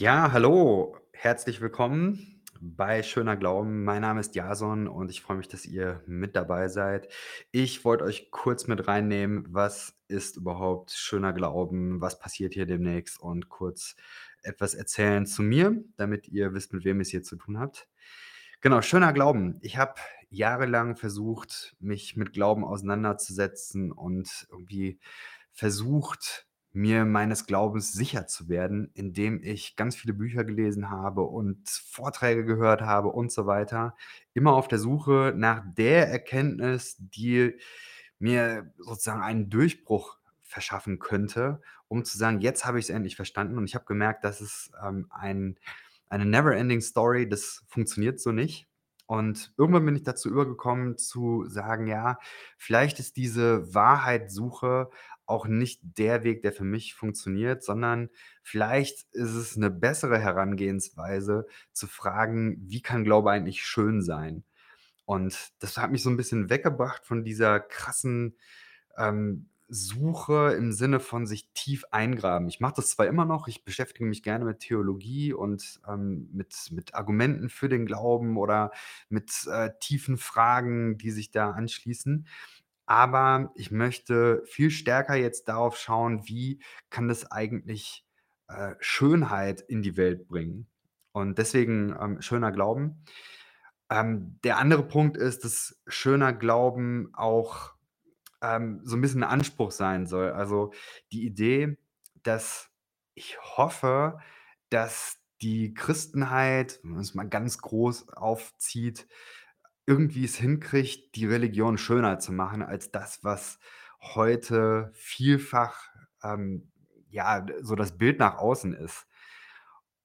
Ja, hallo, herzlich willkommen bei Schöner Glauben. Mein Name ist Jason und ich freue mich, dass ihr mit dabei seid. Ich wollte euch kurz mit reinnehmen, was ist überhaupt schöner Glauben, was passiert hier demnächst und kurz etwas erzählen zu mir, damit ihr wisst, mit wem ihr es hier zu tun habt. Genau, schöner Glauben. Ich habe jahrelang versucht, mich mit Glauben auseinanderzusetzen und irgendwie versucht, mir meines Glaubens sicher zu werden, indem ich ganz viele Bücher gelesen habe und Vorträge gehört habe und so weiter. Immer auf der Suche nach der Erkenntnis, die mir sozusagen einen Durchbruch verschaffen könnte, um zu sagen: „Jetzt habe ich's endlich verstanden.“ Und ich habe gemerkt, das ist, ähm, ein eine never ending story, das funktioniert so nicht. Und irgendwann bin ich dazu übergekommen zu sagen: „Ja, vielleicht ist diese Wahrheitssuche auch nicht der Weg, der für mich funktioniert, sondern vielleicht ist es 'ne bessere Herangehensweise zu fragen: „Wie kann Glaube eigentlich schön sein?“ Und das hat mich so 'n bisschen weggebracht von dieser krassen, ähm, Suche im Sinne von sich tief eingraben. Ich mache das zwar immer noch, ich beschäftige mich gerne mit Theologie und, ähm, mit mit Argumenten für den Glauben oder mit, äh, tiefen Fragen, die sich da anschließen. Aber ich möchte viel stärker jetzt darauf schauen, wie kann das eigentlich, äh, Schönheit in die Welt bringen? Und deswegen, ähm, schöner Glauben. Ähm, der andere Punkt ist, dass schöner Glauben auch, ähm, so 'n bisschen 'n Anspruch sein soll. Also, die Idee, dass ich hoffe, dass die Christenheit, wenn man's mal ganz groß aufzieht, irgendwie es hinkriegt, die Religion schöner zu machen als das, was heute vielfach, ähm, ja, so das Bild nach außen ist.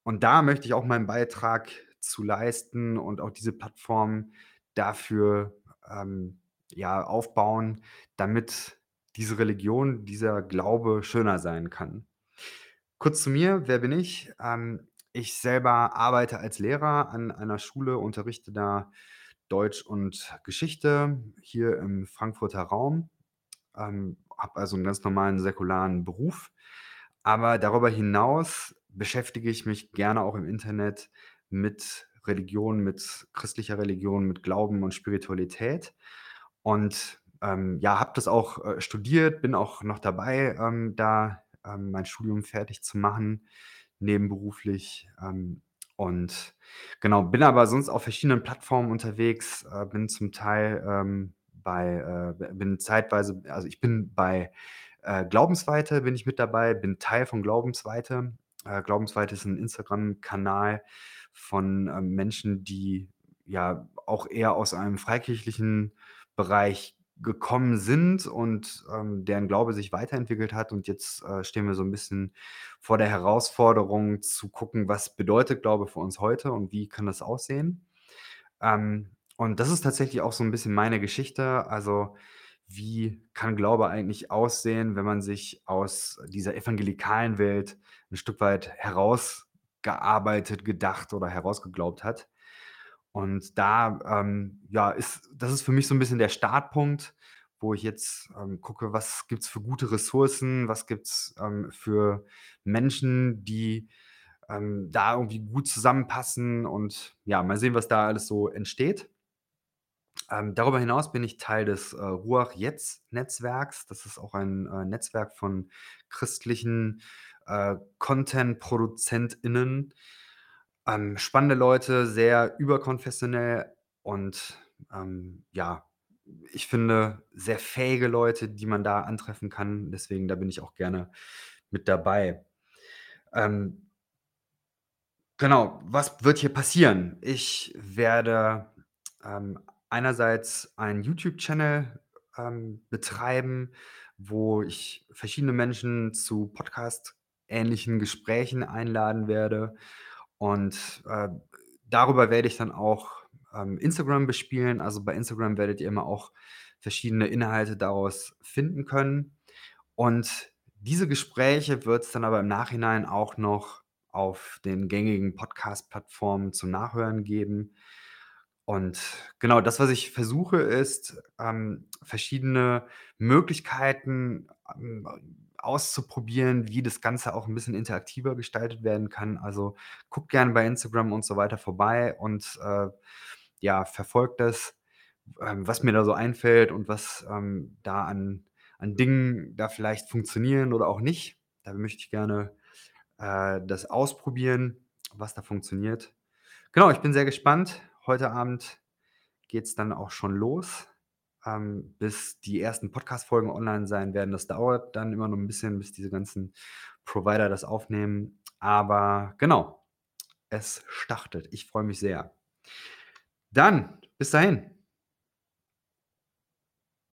Und da möchte ich auch meinen Beitrag zu leisten und auch diese Plattform dafür, ähm, ja, aufbauen, damit diese Religion, dieser Glaube schöner sein kann. Kurz zu mir, wer bin ich? Ähm, ich selber arbeite als Lehrer an einer Schule, unterrichte da Deutsch und Geschichte hier im Frankfurter Raum, ähm, habe also 'n ganz normalen säkularen Beruf. Aber darüber hinaus beschäftige ich mich gerne auch im Internet mit Religion, mit christlicher Religion, mit Glauben und Spiritualität. Und, ähm, ja, habe das auch, äh, studiert, bin auch noch dabei, ähm, da, ähm, mein Studium fertig zu machen, nebenberuflich. Ähm, und genau, bin aber sonst auf verschiedenen Plattformen unterwegs, äh, bin zum Teil, ähm, bei, äh bin zeitweise also, ich bin bei, äh, Glaubensweite bin ich mit dabei, bin Teil von Glaubensweite. Äh, Glaubensweite ist 'n Instagram-Kanal von, ähm, Menschen, die, ja, auch eher aus einem freikirchlichen Bereich gekommen sind und, ähm, deren Glaube sich weiterentwickelt hat. Und jetzt, äh, stehen wir so 'n bisschen vor der Herausforderung zu gucken, was bedeutet Glaube für uns heute und wie kann das aussehen? Ähm, und das ist tatsächlich auch so 'n bisschen meine Geschichte. Also, wie kann Glaube eigentlich aussehen, wenn man sich aus dieser evangelikalen Welt 'n Stück weit herausgearbeitet, gedacht oder herausgeglaubt hat? Und da, ähm, ja, ist das ist für mich so 'n bisschen der Startpunkt, wo ich jetzt, ähm, gucke, was gibt's für gute Ressourcen, was gibt's, ähm, für Menschen, die, ähm, da irgendwie gut zusammenpassen und ja, mal sehen, was da alles so entsteht. Ähm, darüber hinaus bin ich Teil des, äh, Ruach-Jetzt-Netzwerks. Das ist auch ein, äh, Netzwerk von christlichen, äh, Content-ProduzentInnen. Ähm, spannende Leute, sehr überkonfessionell und, ähm, ja, ich finde, sehr fähige Leute, die man da antreffen kann. Deswegen, da bin ich auch gerne mit dabei. Ähm genau, was wird hier passieren? Ich werde, ähm, einerseits einen YouTube-Channel, ähm, betreiben, wo ich verschiedene Menschen zu Podcast-ähnlichen Gesprächen einladen werde. Und, äh, darüber werde ich dann auch, ähm, Instagram bespielen. Also, bei Instagram werdet ihr immer auch verschiedene Inhalte daraus finden können. Und diese Gespräche wird's dann aber im Nachhinein auch noch auf den gängigen Podcast-Plattformen zum Nachhören geben. Und genau, das, was ich versuche, ist, ähm, verschiedene Möglichkeiten, ähm, auszuprobieren, wie das Ganze auch 'n bisschen interaktiver gestaltet werden kann. Also, guckt gerne bei Instagram und so weiter vorbei und, äh, ja, verfolgt das, ähm, was mir da so einfällt und was, ähm, da an an Dingen da vielleicht funktionieren oder auch nicht. Da möchte ich gerne, äh, das ausprobieren, was da funktioniert. Genau, ich bin sehr gespannt. Heute Abend geht's dann auch schon los, ähm, bis die ersten Podcast-Folgen online sein werden. Das dauert dann immer noch 'n bisschen, bis diese ganzen Provider das aufnehmen. Aber genau, es startet. Ich freue mich sehr. Dann, bis dahin.